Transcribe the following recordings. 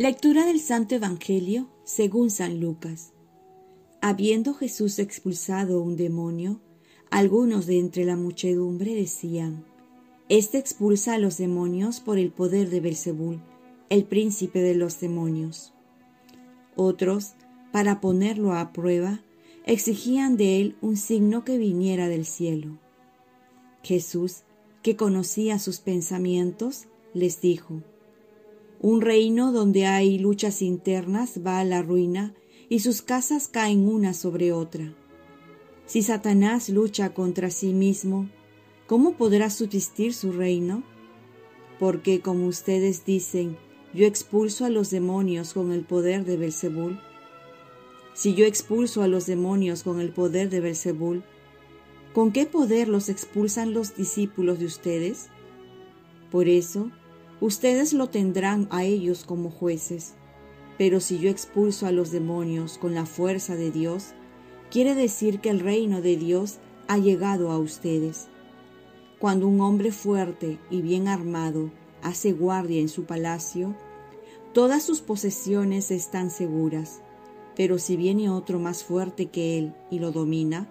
Lectura del Santo Evangelio según San Lucas. Habiendo Jesús expulsado un demonio, algunos de entre la muchedumbre decían, Este expulsa a los demonios por el poder de Belzebul, el príncipe de los demonios. Otros, para ponerlo a prueba, exigían de él un signo que viniera del cielo. Jesús, que conocía sus pensamientos, les dijo, Un reino donde hay luchas internas va a la ruina y sus casas caen una sobre otra. Si Satanás lucha contra sí mismo, ¿cómo podrá subsistir su reino? Porque, como ustedes dicen, yo expulso a los demonios con el poder de Belzebul. Si yo expulso a los demonios con el poder de Belzebul, ¿con qué poder los expulsan los discípulos de ustedes? Por eso, ustedes lo tendrán a ellos como jueces. Pero si yo expulso a los demonios con la fuerza de Dios, quiere decir que el reino de Dios ha llegado a ustedes. Cuando un hombre fuerte y bien armado hace guardia en su palacio, todas sus posesiones están seguras. Pero si viene otro más fuerte que él y lo domina,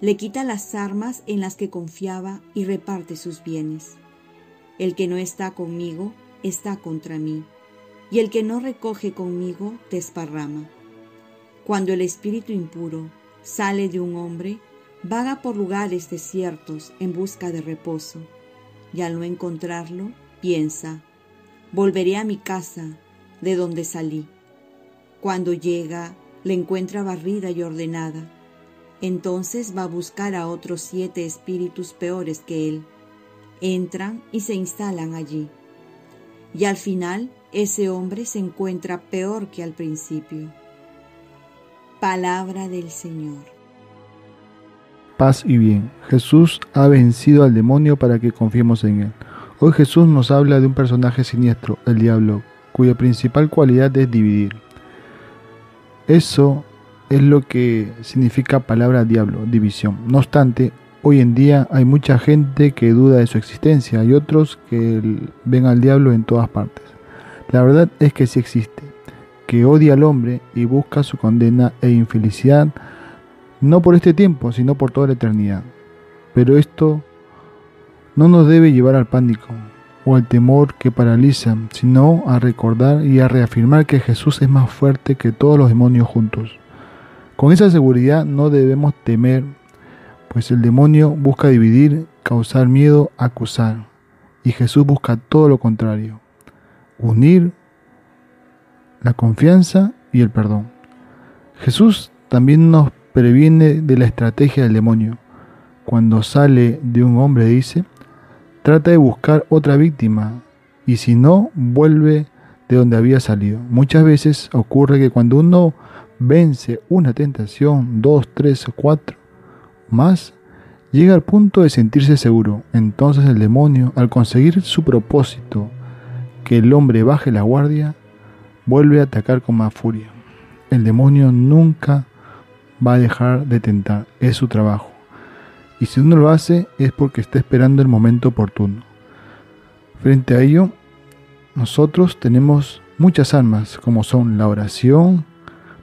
le quita las armas en las que confiaba y reparte sus bienes. El que no está conmigo está contra mí, y el que no recoge conmigo desparrama. Cuando el espíritu impuro sale de un hombre, vaga por lugares desiertos en busca de reposo, y al no encontrarlo, piensa, volveré a mi casa de donde salí. Cuando llega, le encuentra barrida y ordenada. Entonces va a buscar a otros siete espíritus peores que él. Entran y se instalan allí. Y al final, ese hombre se encuentra peor que al principio. Palabra del Señor. Paz y bien. Jesús ha vencido al demonio para que confiemos en él. Hoy Jesús nos habla de un personaje siniestro, el diablo, cuya principal cualidad es dividir. Eso es lo que significa palabra diablo, división. No obstante, hoy en día hay mucha gente que duda de su existencia y otros que ven al diablo en todas partes. La verdad es que sí existe, que odia al hombre y busca su condena e infelicidad no por este tiempo, sino por toda la eternidad. Pero esto no nos debe llevar al pánico o al temor que paraliza, sino a recordar y a reafirmar que Jesús es más fuerte que todos los demonios juntos. Con esa seguridad no debemos temer, pues el demonio busca dividir, causar miedo, acusar, y Jesús busca todo lo contrario, unir la confianza y el perdón. Jesús también nos previene de la estrategia del demonio. Cuando sale de un hombre dice, trata de buscar otra víctima y si no, vuelve de donde había salido. Muchas veces ocurre que cuando uno vence una tentación, dos, tres o cuatro más, llega al punto de sentirse seguro. Entonces el demonio, al conseguir su propósito, que el hombre baje la guardia, vuelve a atacar con más furia. El demonio nunca va a dejar de tentar, es su trabajo. Y si uno lo hace es porque está esperando el momento oportuno. Frente a ello, nosotros tenemos muchas armas, como son la oración,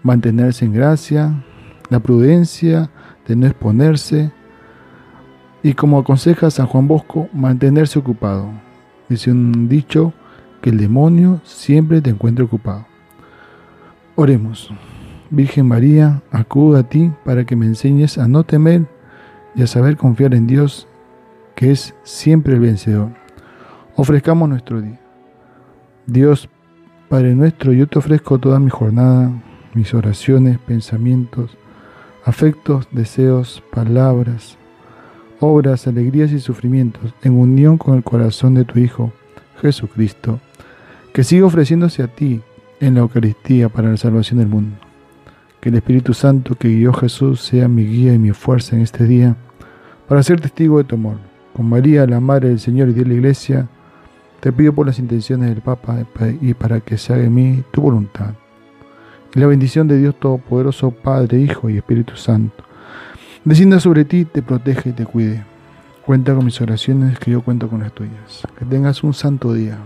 mantenerse en gracia, la prudencia de no exponerse, y como aconseja San Juan Bosco, mantenerse ocupado. Dice un dicho que el demonio siempre te encuentra ocupado. Oremos. Virgen María, acudo a ti para que me enseñes a no temer y a saber confiar en Dios, que es siempre el vencedor. Ofrezcamos nuestro día. Dios, Padre nuestro, yo te ofrezco toda mi jornada, mis oraciones, pensamientos, afectos, deseos, palabras, obras, alegrías y sufrimientos, en unión con el corazón de tu Hijo, Jesucristo, que siga ofreciéndose a ti en la Eucaristía para la salvación del mundo. Que el Espíritu Santo que guió Jesús sea mi guía y mi fuerza en este día para ser testigo de tu amor. Con María, la Madre del Señor y de la Iglesia, te pido por las intenciones del Papa y para que se haga en mí tu voluntad. La bendición de Dios Todopoderoso, Padre, Hijo y Espíritu Santo, descienda sobre ti, te proteja y te cuide. Cuenta con mis oraciones, que yo cuento con las tuyas. Que tengas un santo día.